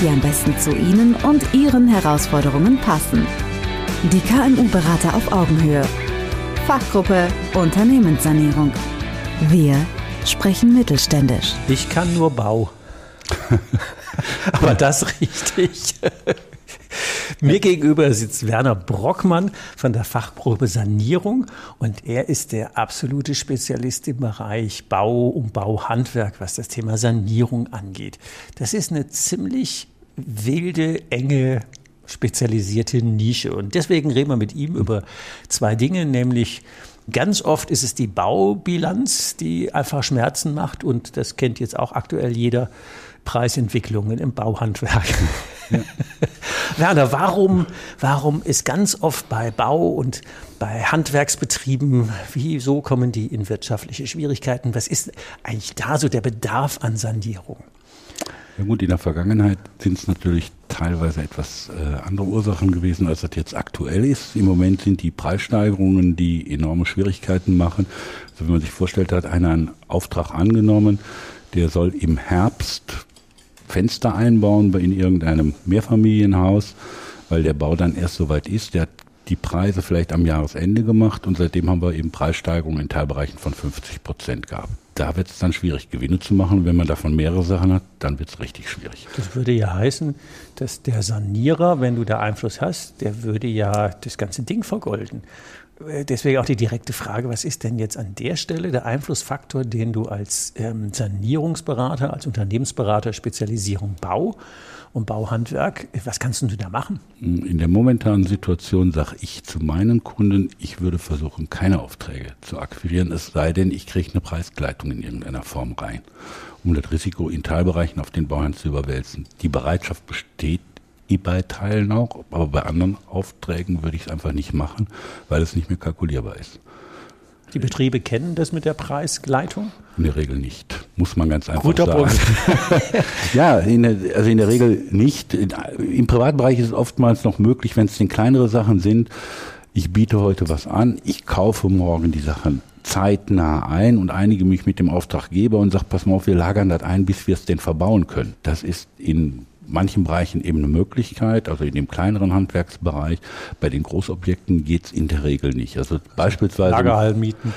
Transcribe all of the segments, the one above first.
die am besten zu Ihnen und Ihren Herausforderungen passen. Die KMU-Berater auf Augenhöhe. Fachgruppe Unternehmenssanierung. Wir sprechen mittelständisch. Ich kann nur Bau. Aber das richtig. Mir gegenüber sitzt Werner Brockmann von der Fachgruppe Sanierung und er ist der absolute Spezialist im Bereich Bau und Bauhandwerk, was das Thema Sanierung angeht. Das ist eine ziemlich wilde, enge spezialisierte Nische. Und deswegen reden wir mit ihm über zwei Dinge, nämlich Ganz oft ist es die Baubilanz, die einfach Schmerzen macht und das kennt jetzt auch aktuell jeder. Preisentwicklungen im Bauhandwerk. Ja. Werner, warum, warum ist ganz oft bei Bau und bei Handwerksbetrieben, wieso kommen die in wirtschaftliche Schwierigkeiten? Was ist eigentlich da so der Bedarf an Sanierung? Ja gut, in der Vergangenheit sind es natürlich teilweise etwas äh, andere Ursachen gewesen, als das jetzt aktuell ist. Im Moment sind die Preissteigerungen, die enorme Schwierigkeiten machen. Also wenn man sich vorstellt, hat einer einen Auftrag angenommen, der soll im Herbst Fenster einbauen in irgendeinem Mehrfamilienhaus, weil der Bau dann erst soweit ist. Der hat die Preise vielleicht am Jahresende gemacht und seitdem haben wir eben Preissteigerungen in Teilbereichen von 50 Prozent gehabt. Da wird es dann schwierig, Gewinne zu machen. Wenn man davon mehrere Sachen hat, dann wird es richtig schwierig. Das würde ja heißen, dass der Sanierer, wenn du da Einfluss hast, der würde ja das ganze Ding vergolden. Deswegen auch die direkte Frage, was ist denn jetzt an der Stelle der Einflussfaktor, den du als ähm, Sanierungsberater, als Unternehmensberater Spezialisierung Bau und Bauhandwerk, was kannst du da machen? In der momentanen Situation sage ich zu meinen Kunden, ich würde versuchen, keine Aufträge zu akquirieren, es sei denn, ich kriege eine Preisgleitung in irgendeiner Form rein, um das Risiko in Teilbereichen auf den Bauern zu überwälzen. Die Bereitschaft besteht bei Teilen auch, aber bei anderen Aufträgen würde ich es einfach nicht machen, weil es nicht mehr kalkulierbar ist. Die Betriebe kennen das mit der Preisgleitung? In der Regel nicht, muss man ganz einfach Guter sagen. Punkt. ja, in der, also in der Regel nicht. Im Privatbereich ist es oftmals noch möglich, wenn es denn kleinere Sachen sind. Ich biete heute was an, ich kaufe morgen die Sachen zeitnah ein und einige mich mit dem Auftraggeber und sage, pass mal auf, wir lagern das ein, bis wir es denn verbauen können. Das ist in manchen Bereichen eben eine Möglichkeit, also in dem kleineren Handwerksbereich. Bei den Großobjekten geht's in der Regel nicht. Also beispielsweise. Lagerhallen mieten.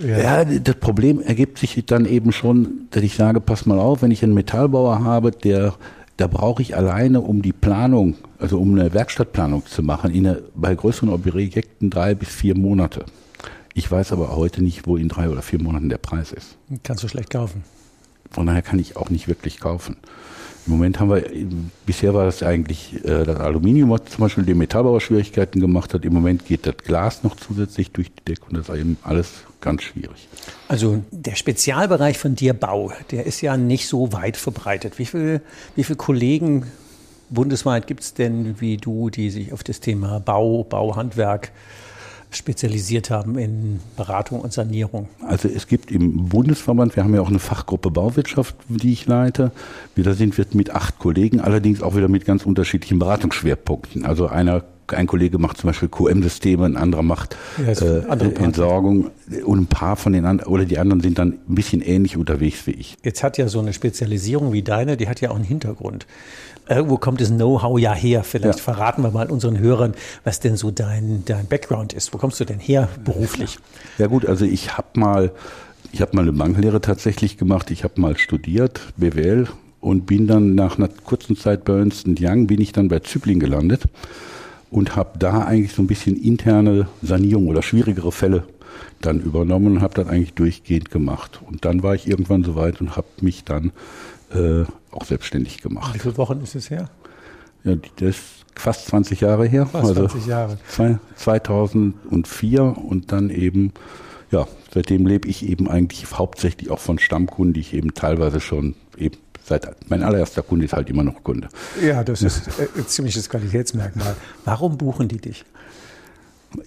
Ja. ja, das Problem ergibt sich dann eben schon, dass ich sage, pass mal auf, wenn ich einen Metallbauer habe, der da brauche ich alleine, um die Planung, also um eine Werkstattplanung zu machen, in eine, bei größeren Objekten drei bis vier Monate. Ich weiß aber heute nicht, wo in drei oder vier Monaten der Preis ist. Kannst du schlecht kaufen. Von daher kann ich auch nicht wirklich kaufen. Im Moment haben wir, bisher war das eigentlich äh, das Aluminium, was zum Beispiel den Metallbauer Schwierigkeiten gemacht hat. Im Moment geht das Glas noch zusätzlich durch die Decke und das ist eben alles ganz schwierig. Also der Spezialbereich von dir Bau, der ist ja nicht so weit verbreitet. Wie viele wie viel Kollegen bundesweit gibt es denn wie du, die sich auf das Thema Bau, Bauhandwerk spezialisiert haben in Beratung und Sanierung? Also es gibt im Bundesverband, wir haben ja auch eine Fachgruppe Bauwirtschaft, die ich leite. Da sind wir mit acht Kollegen, allerdings auch wieder mit ganz unterschiedlichen Beratungsschwerpunkten. Also einer ein Kollege macht zum Beispiel QM-Systeme, ein anderer macht äh, Entsorgung und ein paar von den anderen oder die anderen sind dann ein bisschen ähnlich unterwegs wie ich. Jetzt hat ja so eine Spezialisierung wie deine, die hat ja auch einen Hintergrund. Irgendwo kommt das Know-how ja her. Vielleicht ja. verraten wir mal unseren Hörern, was denn so dein, dein Background ist. Wo kommst du denn her beruflich? Ja gut, also ich habe mal, ich habe mal eine Banklehre tatsächlich gemacht. Ich habe mal studiert, BWL und bin dann nach einer kurzen Zeit bei Ernst Young bin ich dann bei Zübling gelandet und habe da eigentlich so ein bisschen interne Sanierung oder schwierigere Fälle dann übernommen und habe das eigentlich durchgehend gemacht. Und dann war ich irgendwann so weit und habe mich dann äh, auch selbstständig gemacht. Wie viele Wochen ist es her? Ja, das ist fast 20 Jahre her. Fast 20 also Jahre. 2004 und dann eben, ja, seitdem lebe ich eben eigentlich hauptsächlich auch von Stammkunden, die ich eben teilweise schon eben seit, mein allererster Kunde ist halt immer noch Kunde. Ja, das ist äh, ein ziemliches Qualitätsmerkmal. Warum buchen die dich?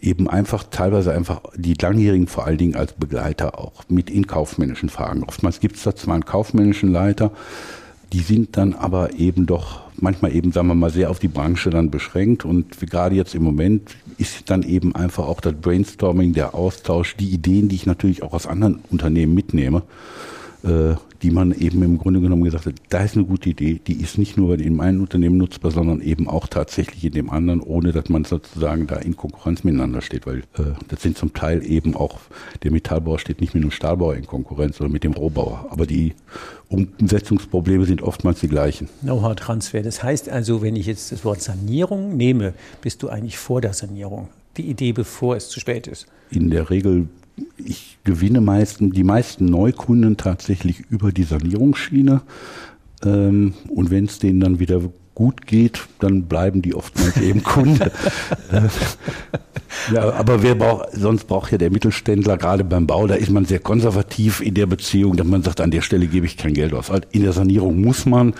Eben einfach, teilweise einfach die Langjährigen vor allen Dingen als Begleiter auch mit in kaufmännischen Fragen. Oftmals gibt es da zwar einen kaufmännischen Leiter, die sind dann aber eben doch manchmal eben, sagen wir mal, sehr auf die Branche dann beschränkt. Und gerade jetzt im Moment ist dann eben einfach auch das Brainstorming, der Austausch, die Ideen, die ich natürlich auch aus anderen Unternehmen mitnehme, die man eben im Grunde genommen gesagt hat, da ist eine gute Idee, die ist nicht nur in meinem Unternehmen nutzbar, sondern eben auch tatsächlich in dem anderen, ohne dass man sozusagen da in Konkurrenz miteinander steht, weil äh, das sind zum Teil eben auch, der Metallbauer steht nicht mit dem Stahlbauer in Konkurrenz, sondern mit dem Rohbauer. Aber die Umsetzungsprobleme sind oftmals die gleichen. Know-how-Transfer. Das heißt also, wenn ich jetzt das Wort Sanierung nehme, bist du eigentlich vor der Sanierung. Die Idee, bevor es zu spät ist. In der Regel ich gewinne meisten, die meisten Neukunden tatsächlich über die Sanierungsschiene. Ähm, und wenn es denen dann wieder gut geht, dann bleiben die oftmals eben Kunde. Äh, ja, aber wer braucht, sonst braucht ja der Mittelständler, gerade beim Bau, da ist man sehr konservativ in der Beziehung, dass man sagt, an der Stelle gebe ich kein Geld aus. In der Sanierung muss man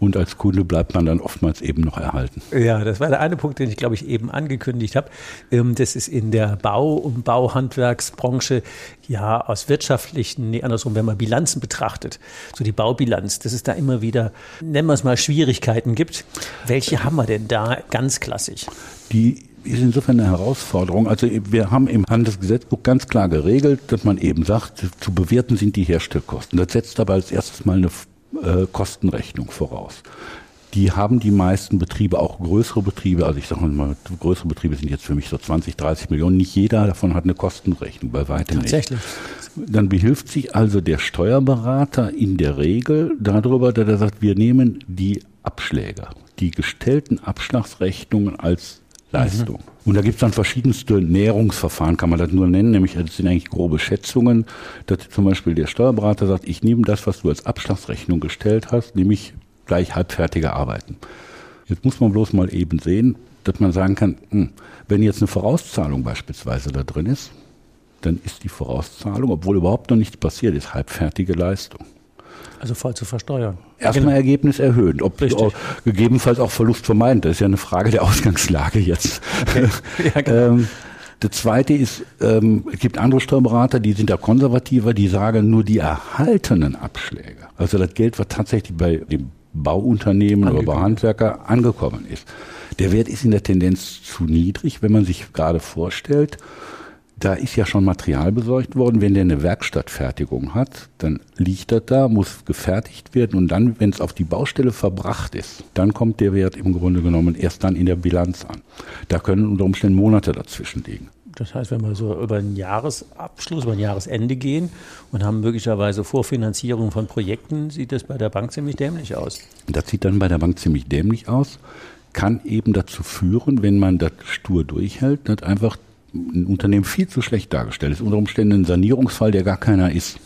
und als Kunde bleibt man dann oftmals eben noch erhalten. Ja, das war der eine Punkt, den ich glaube ich eben angekündigt habe. Ähm, das ist in der Bau- und Bauhandwerksbranche ja aus wirtschaftlichen, nee, andersrum, wenn man Bilanzen betrachtet, so die Baubilanz, dass es da immer wieder, nennen wir es mal, Schwierigkeiten gibt. Welche haben wir denn da ganz klassisch? Die ist insofern eine Herausforderung. Also wir haben im Handelsgesetzbuch ganz klar geregelt, dass man eben sagt, zu bewerten sind die Herstellkosten. Das setzt aber als erstes mal eine äh, Kostenrechnung voraus. Die haben die meisten Betriebe, auch größere Betriebe, also ich sage mal, größere Betriebe sind jetzt für mich so 20, 30 Millionen. Nicht jeder davon hat eine Kostenrechnung, bei weitem Tatsächlich. nicht. Dann behilft sich also der Steuerberater in der Regel darüber, dass er sagt, wir nehmen die Abschläge, die gestellten Abschlagsrechnungen als Leistung. Mhm. Und da gibt es dann verschiedenste Näherungsverfahren, kann man das nur nennen, nämlich das sind eigentlich grobe Schätzungen, dass zum Beispiel der Steuerberater sagt, ich nehme das, was du als Abschlagsrechnung gestellt hast, nämlich gleich halbfertige Arbeiten. Jetzt muss man bloß mal eben sehen, dass man sagen kann, hm, wenn jetzt eine Vorauszahlung beispielsweise da drin ist, dann ist die Vorauszahlung, obwohl überhaupt noch nichts passiert ist, halbfertige Leistung. Also voll zu versteuern. Erstmal genau. Ergebnis erhöhen. Ob auch, gegebenenfalls auch Verlust vermeiden. Das ist ja eine Frage der Ausgangslage jetzt. Okay. Ja, genau. ähm, das zweite ist, ähm, es gibt andere Steuerberater, die sind da konservativer, die sagen nur die erhaltenen Abschläge. Also das Geld, was tatsächlich bei dem Bauunternehmen oder bei Handwerker angekommen ist. Der Wert ist in der Tendenz zu niedrig, wenn man sich gerade vorstellt, da ist ja schon Material besorgt worden. Wenn der eine Werkstattfertigung hat, dann liegt das da, muss gefertigt werden und dann, wenn es auf die Baustelle verbracht ist, dann kommt der Wert im Grunde genommen erst dann in der Bilanz an. Da können unter Umständen Monate dazwischen liegen. Das heißt, wenn wir so über einen Jahresabschluss, über ein Jahresende gehen und haben möglicherweise Vorfinanzierung von Projekten, sieht das bei der Bank ziemlich dämlich aus. Das sieht dann bei der Bank ziemlich dämlich aus, kann eben dazu führen, wenn man das stur durchhält, dass einfach ein Unternehmen viel zu schlecht dargestellt ist. Unter Umständen ein Sanierungsfall, der gar keiner ist.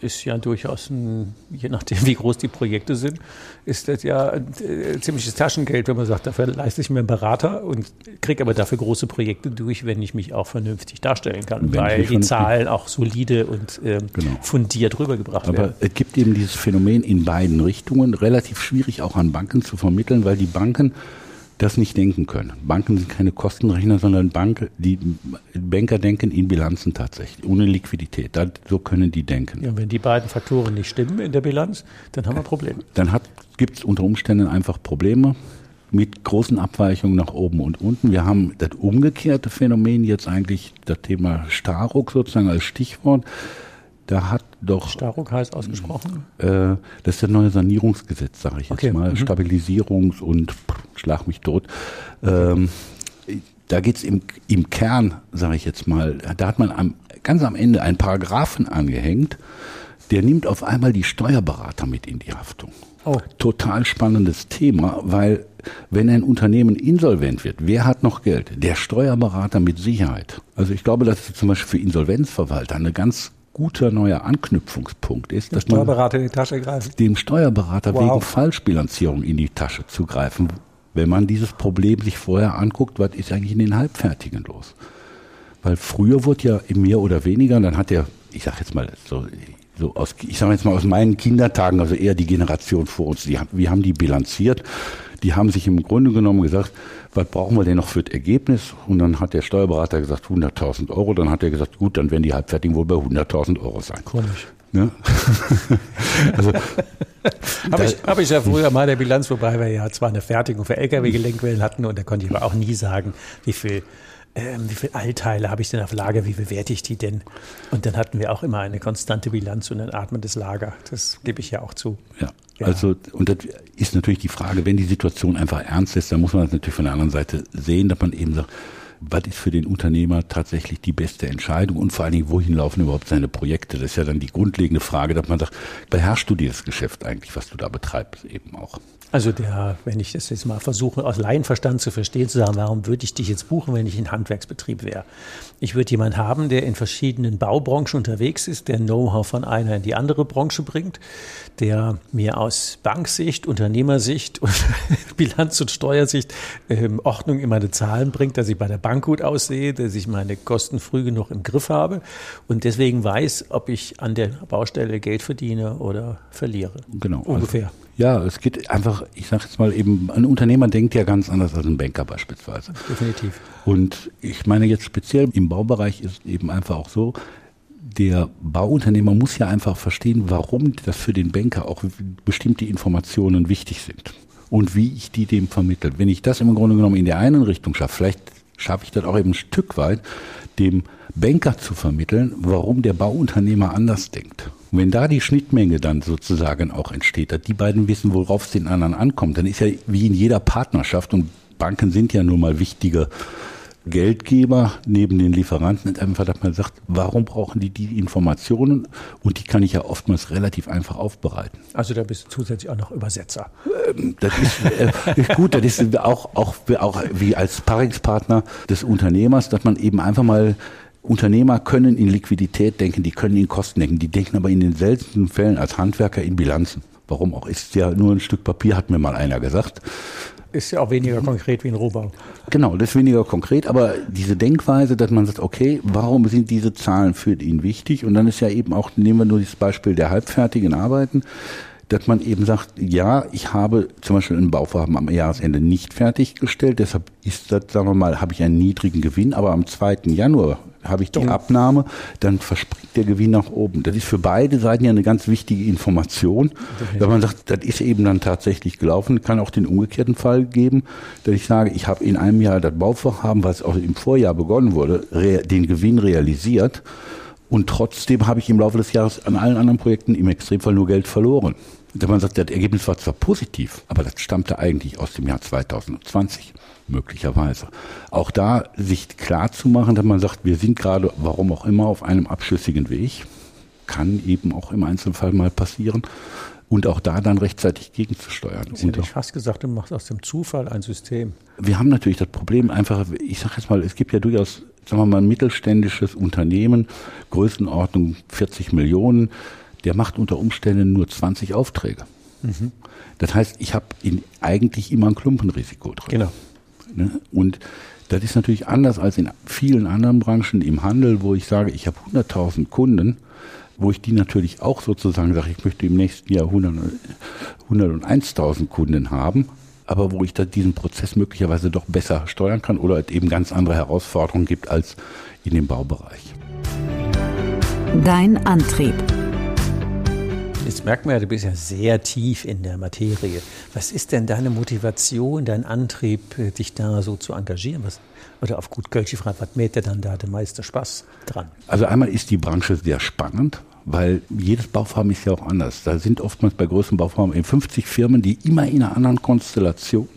Ist ja durchaus ein, je nachdem wie groß die Projekte sind, ist das ja ein äh, ziemliches Taschengeld, wenn man sagt, dafür leiste ich mir einen Berater und kriege aber dafür große Projekte durch, wenn ich mich auch vernünftig darstellen kann, wenn weil die Zahlen auch solide und äh, genau. fundiert rübergebracht aber werden. Aber es gibt eben dieses Phänomen in beiden Richtungen, relativ schwierig auch an Banken zu vermitteln, weil die Banken das nicht denken können. Banken sind keine Kostenrechner, sondern Bank, die Banker denken in Bilanzen tatsächlich, ohne Liquidität. Das, so können die denken. Ja, wenn die beiden Faktoren nicht stimmen in der Bilanz, dann haben wir Probleme. Dann gibt es unter Umständen einfach Probleme mit großen Abweichungen nach oben und unten. Wir haben das umgekehrte Phänomen jetzt eigentlich, das Thema Staruk sozusagen als Stichwort. Da hat doch. Staruk heißt ausgesprochen? Äh, das ist das neue Sanierungsgesetz, sage ich okay. jetzt mal. Mhm. Stabilisierungs- und pff, schlag mich tot. Ähm, da geht's im, im Kern, sage ich jetzt mal, da hat man am, ganz am Ende einen Paragraphen angehängt, der nimmt auf einmal die Steuerberater mit in die Haftung. Oh. Total spannendes Thema, weil wenn ein Unternehmen insolvent wird, wer hat noch Geld? Der Steuerberater mit Sicherheit. Also ich glaube, dass zum Beispiel für Insolvenzverwalter eine ganz guter neuer Anknüpfungspunkt ist, dem dass Steuerberater in die Tasche greifen. dem Steuerberater wow. wegen Falschbilanzierung in die Tasche zu greifen, wenn man dieses Problem sich vorher anguckt, was ist eigentlich in den Halbfertigen los? Weil früher wurde ja mehr oder weniger, dann hat der, ich sag jetzt mal so so aus, ich sage jetzt mal aus meinen Kindertagen, also eher die Generation vor uns, die, wir haben die bilanziert. Die haben sich im Grunde genommen gesagt, was brauchen wir denn noch für das Ergebnis? Und dann hat der Steuerberater gesagt 100.000 Euro. Dann hat er gesagt, gut, dann werden die Halbfertigen wohl bei 100.000 Euro sein. Komisch. Ne? also, habe ich, hab ich ja früher mal der Bilanz, wobei wir ja zwar eine Fertigung für Lkw-Gelenkwellen hatten und da konnte ich aber auch nie sagen, wie viel ähm, wie viele Altteile habe ich denn auf Lager, wie bewerte ich die denn? Und dann hatten wir auch immer eine konstante Bilanz und ein atmendes Lager. Das gebe ich ja auch zu. Ja. ja. Also, und das ist natürlich die Frage, wenn die Situation einfach ernst ist, dann muss man das natürlich von der anderen Seite sehen, dass man eben sagt, was ist für den Unternehmer tatsächlich die beste Entscheidung und vor allen Dingen, wohin laufen überhaupt seine Projekte? Das ist ja dann die grundlegende Frage, dass man sagt, beherrschst du dieses Geschäft eigentlich, was du da betreibst, eben auch? Also der, wenn ich das jetzt mal versuche, aus Laienverstand zu verstehen, zu sagen, warum würde ich dich jetzt buchen, wenn ich ein Handwerksbetrieb wäre? Ich würde jemanden haben, der in verschiedenen Baubranchen unterwegs ist, der Know-how von einer in die andere Branche bringt, der mir aus Banksicht, Unternehmersicht und Bilanz- und Steuersicht ähm, Ordnung in meine Zahlen bringt, dass ich bei der Bank gut aussehe, dass ich meine Kosten früh genug im Griff habe und deswegen weiß, ob ich an der Baustelle Geld verdiene oder verliere. Genau. Ungefähr. Also ja, es geht einfach, ich sage jetzt mal eben, ein Unternehmer denkt ja ganz anders als ein Banker beispielsweise. Definitiv. Und ich meine jetzt speziell im Baubereich ist eben einfach auch so, der Bauunternehmer muss ja einfach verstehen, warum das für den Banker auch bestimmte Informationen wichtig sind und wie ich die dem vermittle. Wenn ich das im Grunde genommen in der einen Richtung schaffe, vielleicht schaffe ich das auch eben ein Stück weit, dem Banker zu vermitteln, warum der Bauunternehmer anders denkt. Und wenn da die Schnittmenge dann sozusagen auch entsteht, dass die beiden wissen, worauf es den anderen ankommt, dann ist ja wie in jeder Partnerschaft und Banken sind ja nun mal wichtige Geldgeber neben den Lieferanten ist einfach, dass man sagt, warum brauchen die die Informationen? Und die kann ich ja oftmals relativ einfach aufbereiten. Also da bist du zusätzlich auch noch Übersetzer. Ähm, das ist äh, gut, das ist auch, auch, auch wie als Paringspartner des Unternehmers, dass man eben einfach mal Unternehmer können in Liquidität denken, die können in Kosten denken, die denken aber in den seltensten Fällen als Handwerker in Bilanzen. Warum auch? Ist ja nur ein Stück Papier, hat mir mal einer gesagt. Ist ja auch weniger konkret wie ein Rohbau. Genau, das ist weniger konkret, aber diese Denkweise, dass man sagt, okay, warum sind diese Zahlen für ihn wichtig? Und dann ist ja eben auch, nehmen wir nur das Beispiel der halbfertigen Arbeiten, dass man eben sagt, ja, ich habe zum Beispiel ein Bauvorhaben am Jahresende nicht fertiggestellt, deshalb ist das, sagen wir mal, habe ich einen niedrigen Gewinn, aber am 2. Januar habe ich die ja. Abnahme, dann verspringt der Gewinn nach oben. Das ist für beide Seiten ja eine ganz wichtige Information. Okay. Wenn man sagt, das ist eben dann tatsächlich gelaufen, kann auch den umgekehrten Fall geben, dass ich sage, ich habe in einem Jahr das Bauvorhaben, was auch im Vorjahr begonnen wurde, den Gewinn realisiert. Und trotzdem habe ich im Laufe des Jahres an allen anderen Projekten im Extremfall nur Geld verloren. Wenn man sagt, das Ergebnis war zwar positiv, aber das stammte eigentlich aus dem Jahr 2020 möglicherweise. Auch da sich klar zu machen, dass man sagt, wir sind gerade, warum auch immer, auf einem abschüssigen Weg. Kann eben auch im Einzelfall mal passieren. Und auch da dann rechtzeitig gegenzusteuern. Ich hätte ich fast gesagt, du machst aus dem Zufall ein System. Wir haben natürlich das Problem einfach, ich sage jetzt mal, es gibt ja durchaus, sagen wir mal, ein mittelständisches Unternehmen, Größenordnung 40 Millionen, der macht unter Umständen nur 20 Aufträge. Mhm. Das heißt, ich habe eigentlich immer ein Klumpenrisiko drin. Genau. Ne? Und das ist natürlich anders als in vielen anderen Branchen im Handel, wo ich sage, ich habe 100.000 Kunden, wo ich die natürlich auch sozusagen sage, ich möchte im nächsten Jahr 100, 101.000 Kunden haben, aber wo ich da diesen Prozess möglicherweise doch besser steuern kann oder es eben ganz andere Herausforderungen gibt als in dem Baubereich. Dein Antrieb. Jetzt merkt man ja, du bist ja sehr tief in der Materie. Was ist denn deine Motivation, dein Antrieb, äh, dich da so zu engagieren? Was, oder auf gut Kölsch gefragt, was mäht dir dann da der meiste Spaß dran? Also einmal ist die Branche sehr spannend, weil jedes Bauvorhaben ist ja auch anders. Da sind oftmals bei größeren Bauvorhaben 50 Firmen, die immer in einer anderen Konstellation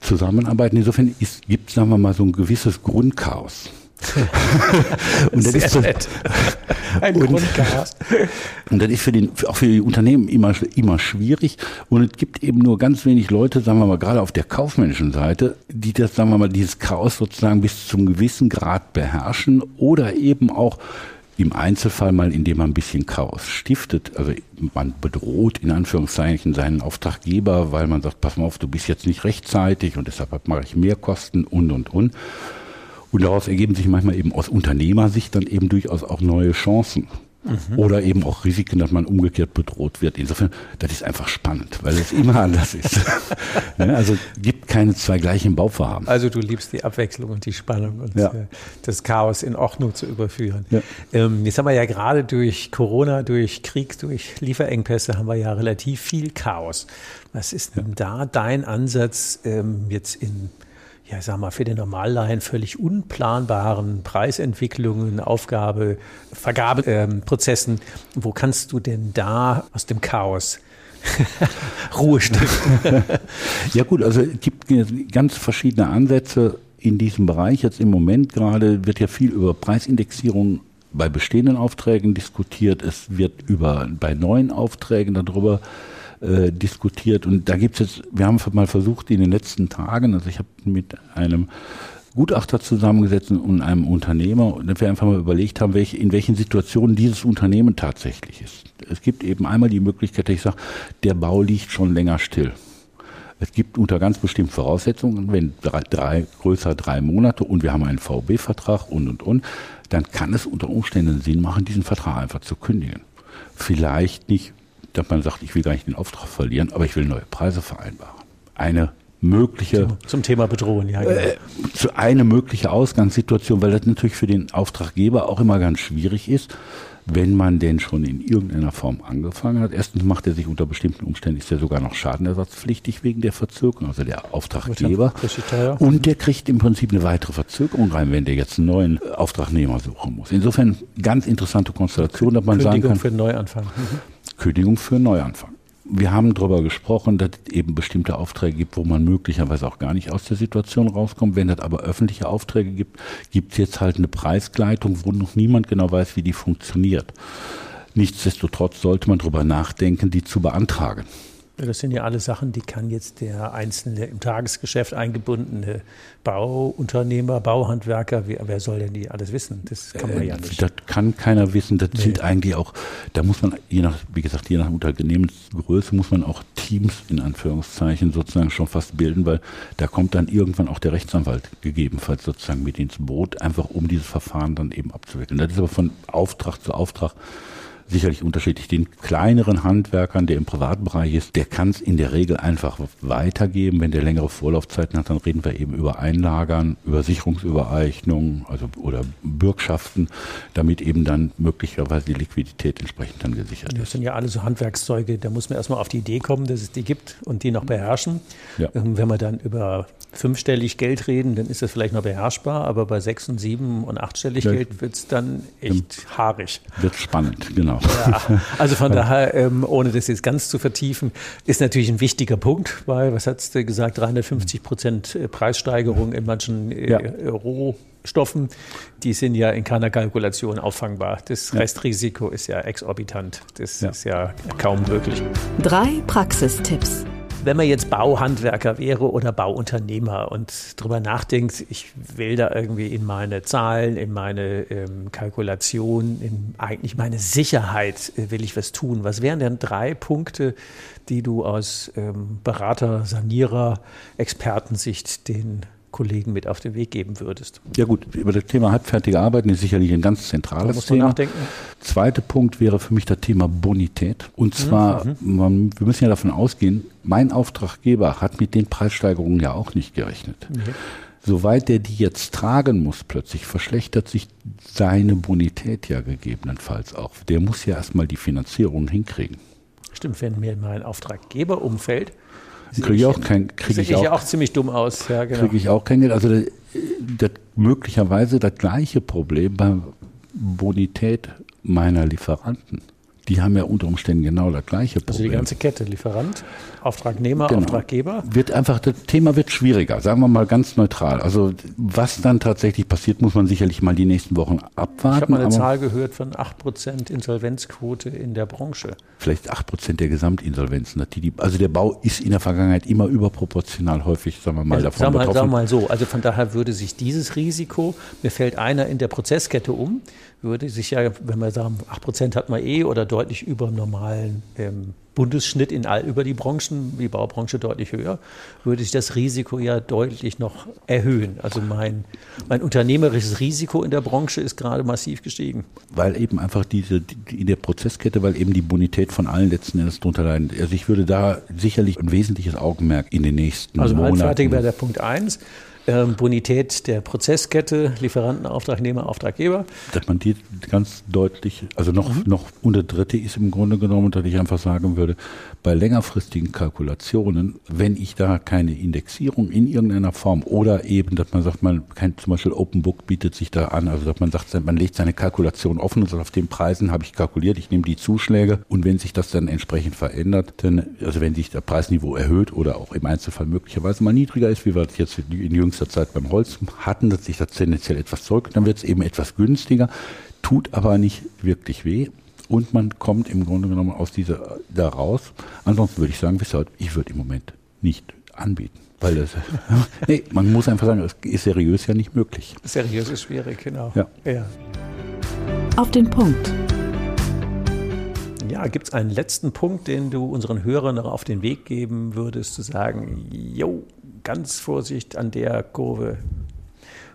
zusammenarbeiten. Insofern gibt es, sagen wir mal, so ein gewisses Grundchaos. und das ist so, Ein und. Und das ist für den, auch für die Unternehmen immer, immer schwierig. Und es gibt eben nur ganz wenig Leute, sagen wir mal, gerade auf der kaufmännischen Seite, die das, sagen wir mal, dieses Chaos sozusagen bis zum gewissen Grad beherrschen oder eben auch im Einzelfall mal, indem man ein bisschen Chaos stiftet. Also man bedroht in Anführungszeichen seinen Auftraggeber, weil man sagt, pass mal auf, du bist jetzt nicht rechtzeitig und deshalb mache ich mehr Kosten und, und, und. Und daraus ergeben sich manchmal eben aus Unternehmersicht dann eben durchaus auch neue Chancen. Mhm. Oder eben auch Risiken, dass man umgekehrt bedroht wird. Insofern, das ist einfach spannend, weil es immer anders ist. also gibt keine zwei gleichen Bauvorhaben. Also du liebst die Abwechslung und die Spannung und ja. Äh, das Chaos in Ordnung zu überführen. Ja. Ähm, jetzt haben wir ja gerade durch Corona, durch Krieg, durch Lieferengpässe haben wir ja relativ viel Chaos. Was ist denn da dein Ansatz ähm, jetzt in ja, sag mal, für den Normallaien völlig unplanbaren Preisentwicklungen, Aufgabe, Vergabeprozessen, wo kannst du denn da aus dem Chaos Ruhe stiften? ja gut, also es gibt ganz verschiedene Ansätze in diesem Bereich. Jetzt im Moment gerade wird ja viel über Preisindexierung bei bestehenden Aufträgen diskutiert. Es wird über bei neuen Aufträgen darüber äh, diskutiert. Und da gibt es jetzt, wir haben mal versucht in den letzten Tagen, also ich habe mit einem Gutachter zusammengesetzt und einem Unternehmer, und wir einfach mal überlegt haben, welche, in welchen Situationen dieses Unternehmen tatsächlich ist. Es gibt eben einmal die Möglichkeit, dass ich sage, der Bau liegt schon länger still. Es gibt unter ganz bestimmten Voraussetzungen, wenn drei, drei größer drei Monate und wir haben einen VB-Vertrag und und und, dann kann es unter Umständen Sinn machen, diesen Vertrag einfach zu kündigen. Vielleicht nicht dass man sagt, ich will gar nicht den Auftrag verlieren, aber ich will neue Preise vereinbaren. Eine mögliche zum Thema Bedrohung, ja. Genau. Äh, zu eine mögliche Ausgangssituation, weil das natürlich für den Auftraggeber auch immer ganz schwierig ist, wenn man denn schon in irgendeiner Form angefangen hat. Erstens macht er sich unter bestimmten Umständen ist er sogar noch schadenersatzpflichtig wegen der Verzögerung, also der Auftraggeber. Und der kriegt im Prinzip eine weitere Verzögerung rein, wenn der jetzt einen neuen Auftragnehmer suchen muss. Insofern ganz interessante Konstellation, dass man sagen kann. für einen Neuanfang. Mhm. Kündigung für Neuanfang. Wir haben darüber gesprochen, dass es eben bestimmte Aufträge gibt, wo man möglicherweise auch gar nicht aus der Situation rauskommt. Wenn es aber öffentliche Aufträge gibt, gibt es jetzt halt eine Preisgleitung, wo noch niemand genau weiß, wie die funktioniert. Nichtsdestotrotz sollte man darüber nachdenken, die zu beantragen. Das sind ja alle Sachen, die kann jetzt der einzelne im Tagesgeschäft eingebundene Bauunternehmer, Bauhandwerker, wer, wer soll denn die alles wissen? Das kann man äh, ja nicht. Das kann keiner wissen. Das nee. sind eigentlich auch, da muss man, je nach, wie gesagt, je nach Unternehmensgröße muss man auch Teams in Anführungszeichen sozusagen schon fast bilden, weil da kommt dann irgendwann auch der Rechtsanwalt gegebenenfalls sozusagen mit ins Boot, einfach um dieses Verfahren dann eben abzuwickeln. Das ist aber von Auftrag zu Auftrag sicherlich unterschiedlich. Den kleineren Handwerkern, der im Privatbereich ist, der kann es in der Regel einfach weitergeben. Wenn der längere Vorlaufzeiten hat, dann reden wir eben über Einlagern, über Sicherungsübereignungen also, oder Bürgschaften, damit eben dann möglicherweise die Liquidität entsprechend dann gesichert ist. Das sind ja alle so Handwerkszeuge, da muss man erstmal auf die Idee kommen, dass es die gibt und die noch beherrschen. Ja. Ähm, wenn wir dann über fünfstellig Geld reden, dann ist das vielleicht noch beherrschbar, aber bei sechs und sieben und achtstellig ja. Geld wird es dann echt haarig. Wird spannend, genau. Ja, also von daher, ähm, ohne das jetzt ganz zu vertiefen, ist natürlich ein wichtiger Punkt, weil, was hast du gesagt, 350 Prozent äh, Preissteigerung in manchen äh, ja. Rohstoffen, die sind ja in keiner Kalkulation auffangbar. Das Restrisiko ist ja exorbitant. Das ja. ist ja kaum möglich. Drei Praxistipps wenn man jetzt Bauhandwerker wäre oder Bauunternehmer und darüber nachdenkt, ich will da irgendwie in meine Zahlen, in meine ähm, Kalkulation, in eigentlich meine Sicherheit äh, will ich was tun. Was wären denn drei Punkte, die du aus ähm, Berater, Sanierer, Expertensicht den Kollegen mit auf den Weg geben würdest? Ja gut, über das Thema halbfertige Arbeiten ist sicherlich ein ganz zentrales muss Thema. Nachdenken. Zweiter Punkt wäre für mich das Thema Bonität. Und mhm, zwar, mhm. man, wir müssen ja davon ausgehen, mein Auftraggeber hat mit den Preissteigerungen ja auch nicht gerechnet. Mhm. Soweit der die jetzt tragen muss, plötzlich verschlechtert sich seine Bonität ja gegebenenfalls auch. Der muss ja erstmal die Finanzierung hinkriegen. Stimmt, wenn mir mein Auftraggeber umfällt, kriege ich auch kein kriege ich, auch, auch ziemlich dumm aus. Ja, genau. Kriege ich auch kein Geld. Also das, das, möglicherweise das gleiche Problem bei Bonität meiner Lieferanten. Die haben ja unter Umständen genau das gleiche Problem. Also die ganze Kette, Lieferant, Auftragnehmer, genau. Auftraggeber. Wird einfach, das Thema wird schwieriger, sagen wir mal ganz neutral. Also was dann tatsächlich passiert, muss man sicherlich mal die nächsten Wochen abwarten. Ich habe mal eine Zahl gehört von 8% Insolvenzquote in der Branche. Vielleicht 8% der Gesamtinsolvenzen. also der Bau ist in der Vergangenheit immer überproportional häufig, sagen wir mal, also, davon sagen wir, sagen wir mal so, also von daher würde sich dieses Risiko, mir fällt einer in der Prozesskette um, würde sich ja, wenn wir sagen, 8% hat man eh oder deutlich über normalen ähm, Bundesschnitt in all, über die Branchen, die Baubranche deutlich höher, würde sich das Risiko ja deutlich noch erhöhen. Also mein, mein unternehmerisches Risiko in der Branche ist gerade massiv gestiegen. Weil eben einfach diese, die, in der Prozesskette, weil eben die Bonität von allen letzten Endes drunter leiden. Also ich würde da sicherlich ein wesentliches Augenmerk in den nächsten also Monaten. Also halbfertig wäre der Punkt eins ähm, Bonität der Prozesskette, Lieferanten, Auftragnehmer, Auftraggeber. Dass man die ganz deutlich, also noch, mhm. noch unter Dritte ist im Grunde genommen, dass ich einfach sagen würde, bei längerfristigen Kalkulationen, wenn ich da keine Indexierung in irgendeiner Form oder eben, dass man sagt, man kann zum Beispiel Open Book bietet sich da an, also dass man sagt, man legt seine Kalkulation offen und sagt, auf den Preisen habe ich kalkuliert, ich nehme die Zuschläge und wenn sich das dann entsprechend verändert, dann, also wenn sich der Preisniveau erhöht oder auch im Einzelfall möglicherweise mal niedriger ist, wie wir das jetzt in jüngster jüngster Zeit beim Holz hatten, dass sich das tendenziell etwas zurück, dann wird es eben etwas günstiger, tut aber nicht wirklich weh und man kommt im Grunde genommen aus dieser da raus. Ansonsten würde ich sagen, ich würde im Moment nicht anbieten. Weil das, nee, man muss einfach sagen, es ist seriös ja nicht möglich. Seriös ist schwierig, genau. Ja. ja. Auf den Punkt. Ja, gibt es einen letzten Punkt, den du unseren Hörern noch auf den Weg geben würdest, zu sagen, jo, ganz Vorsicht an der Kurve.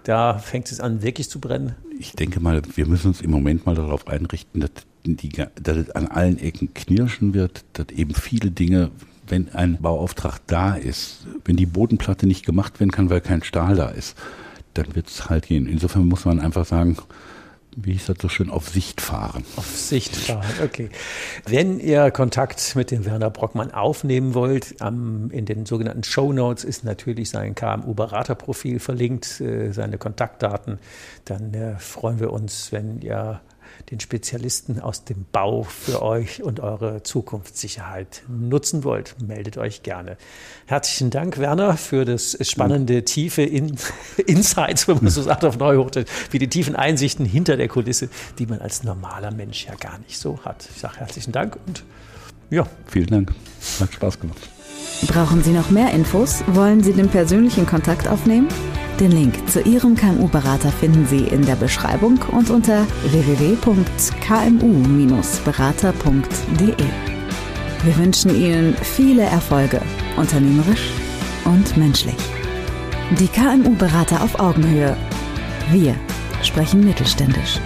Da fängt es an, wirklich zu brennen. Ich denke mal, wir müssen uns im Moment mal darauf einrichten, dass, die, dass es an allen Ecken knirschen wird, dass eben viele Dinge, wenn ein Bauauftrag da ist, wenn die Bodenplatte nicht gemacht werden kann, weil kein Stahl da ist, dann wird es halt gehen. Insofern muss man einfach sagen, wie hieß das so schön, auf Sicht fahren. Auf Sicht fahren, okay. Wenn ihr Kontakt mit dem Werner Brockmann aufnehmen wollt, ähm, in den sogenannten Show Notes ist natürlich sein KMU-Beraterprofil verlinkt, äh, seine Kontaktdaten. Dann äh, freuen wir uns, wenn ihr den Spezialisten aus dem Bau für euch und eure Zukunftssicherheit nutzen wollt, meldet euch gerne. Herzlichen Dank, Werner, für das spannende, tiefe In Insights, wenn man so sagt auf Neuhochdeutsch, für die tiefen Einsichten hinter der Kulisse, die man als normaler Mensch ja gar nicht so hat. Ich sage herzlichen Dank und ja. Vielen Dank. Hat Spaß gemacht. Brauchen Sie noch mehr Infos? Wollen Sie den persönlichen Kontakt aufnehmen? Den Link zu Ihrem KMU-Berater finden Sie in der Beschreibung und unter www.kmu-berater.de. Wir wünschen Ihnen viele Erfolge, unternehmerisch und menschlich. Die KMU-Berater auf Augenhöhe. Wir sprechen mittelständisch.